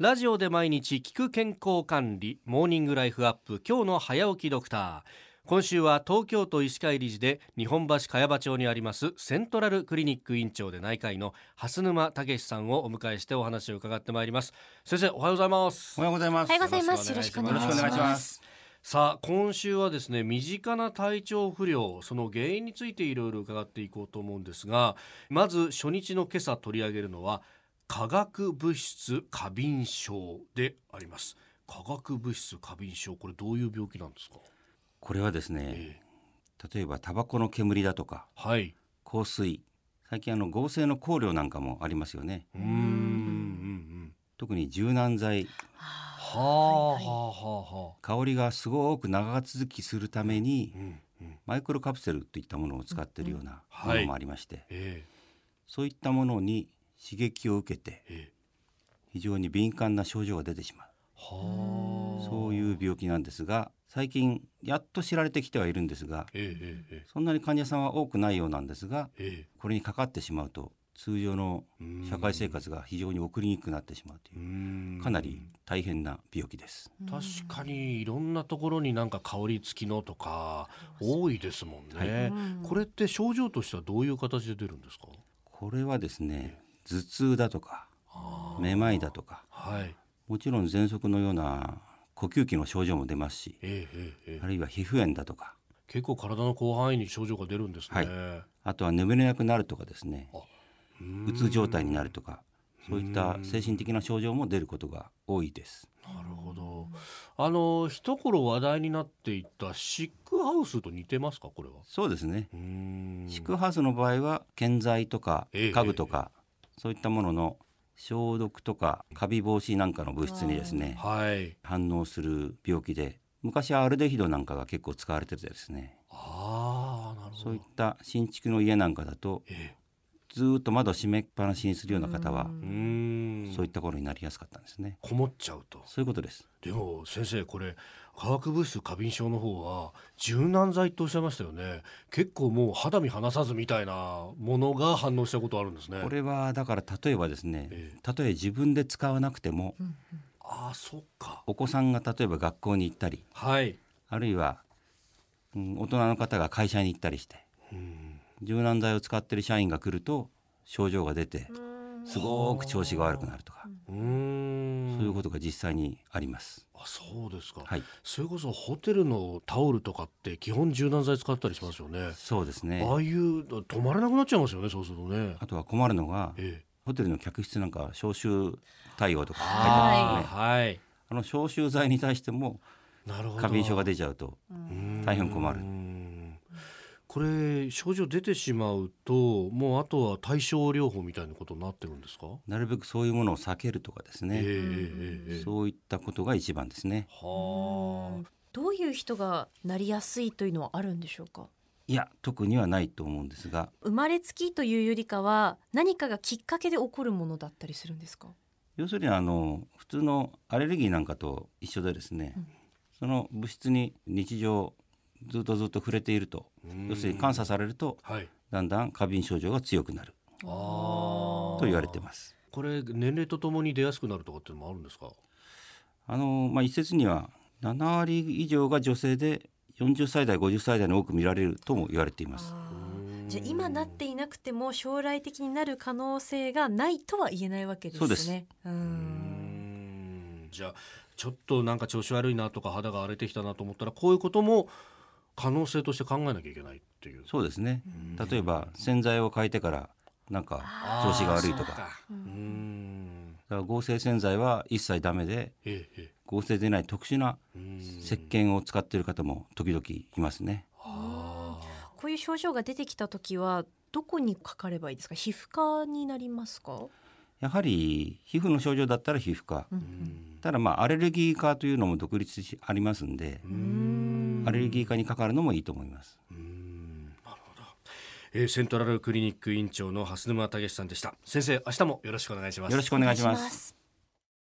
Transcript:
ラジオで毎日聞く健康管理モーニングライフアップ今日の早起きドクター。今週は東京都医師会理事で日本橋茅場町にありますセントラルクリニック院長で内科医の蓮沼武さんをお迎えしてお話を伺ってまいります。先生おはようございます。おはようございます。おはようございます。よろしくお願いします。さあ今週はですね身近な体調不良その原因についていろいろ伺っていこうと思うんですがまず初日の今朝取り上げるのは化学物質過敏症であります。化学物質過敏症これどういう病気なんですか、これはですね、え例えばタバコの煙だとかはい。香水、最近あの合成の香料なんかもありますよね。うーんうんうん。特に柔軟剤、はあはあはあはあ。香りがすごく長続きするためにうんうん。マイクロカプセルといったものを使っているようなうんものもありまして、えそういったものに刺激を受けて非常に敏感な症状が出てしまう。はあ。そういう病気なんですが、最近やっと知られてきてはいるんですが、そんなに患者さんは多くないようなんですが、ええ。これにかかってしまうと通常のえ社会生活が非常に送りにくくなってしまうとういうかなり大変な病気です。確かにいろんなところになんか香り付きのとか多いですもんね、これって症状としてはどういう形で出るんですか？これはですね頭痛だとかめまいだとかはい。もちろん喘息のような呼吸器の症状も出ますしええええええ。あるいは皮膚炎だとか。結構体の広範囲に症状が出るんですね、はい。あとは眠れなくなるとかですね。うつ状態になるとかそういった精神的な症状も出ることが多いです。なるほど。あの一頃話題になっていたシックハウスと似てますかこれは？そうですね。シックハウスの場合は建材とかええ家具とか、そういったものの消毒とかカビ防止なんかの物質にですねはい。反応する病気で昔はアルデヒドなんかが結構使われててですね。ああなるほど。そういった新築の家なんかだとえずーっと窓閉めっぱなしにするような方はそういった頃になりやすかったんですね。こもっちゃうと。そういうことです。でも先生これ化学物質過敏症の方は柔軟剤っておっしゃいましたよね。結構もう肌身離さずみたいなものが反応したことあるんですね。これはだから例えばですねえたとえ自分で使わなくてもああそっか。お子さんが例えば学校に行ったりはい。あるいは、うん、大人の方が会社に行ったりしてうん。柔軟剤を使ってる社員が来ると症状が出てすごく調子が悪くなるとか。そういうことが実際にあります。あそうですか、はい、それこそホテルのタオルとかって基本柔軟剤使ったりしますよね。そうですね。ああいう止まらなくなっちゃいますよねそうするとね。あとは困るのがええ。ホテルの客室なんか消臭対応とか書いてますよね。はい。あの消臭剤に対してもなるほど。過敏症が出ちゃうと大変困る。うんこれ症状出てしまうともうあとは対症療法みたいなことになってるんですか、なるべくそういうものを避けるとかですね、ええええええそういったことが一番ですね。はあ。どういう人がなりやすいというのはあるんでしょうか？いや特にはないと思うんですが。生まれつきというよりかは何かがきっかけで起こるものだったりするんですか？要するにあの普通のアレルギーなんかと一緒でですね、その物質に日常ずっとずっと触れていると。うん。要するに監査されるとはい。だんだん過敏症状が強くなる。あと言われてます。これ年齢とともに出やすくなるとかっていうのもあるんですか？あのまあ、一説には7割以上が女性で40歳代50歳代に多く見られるとも言われています。じゃあ今なっていなくても将来的になる可能性がないとは言えないわけですね。そうです。ううんん。じゃあちょっとなんか調子悪いなとか肌が荒れてきたなと思ったらこういうことも可能性として考えなきゃいけないっていう。そうですね。例えば洗剤を変えてからなんか調子が悪いとか。だか。うん。ら合成洗剤は一切ダメでえええ合成でない特殊な石鹸を使っている方も時々いますね。あこういう症状が出てきた時はどこにかかればいいですか？皮膚科になりますか、やはり皮膚の症状だったら皮膚科、うん。ーうんただまあアレルギー科というのも独立しありますんで、アレルギー科にかかるのもいいと思います。うん。なるほど、えー、セントラルクリニック院長の蓮沼武さんでした。先生明日もよろしくお願いします。よろしくお願いします。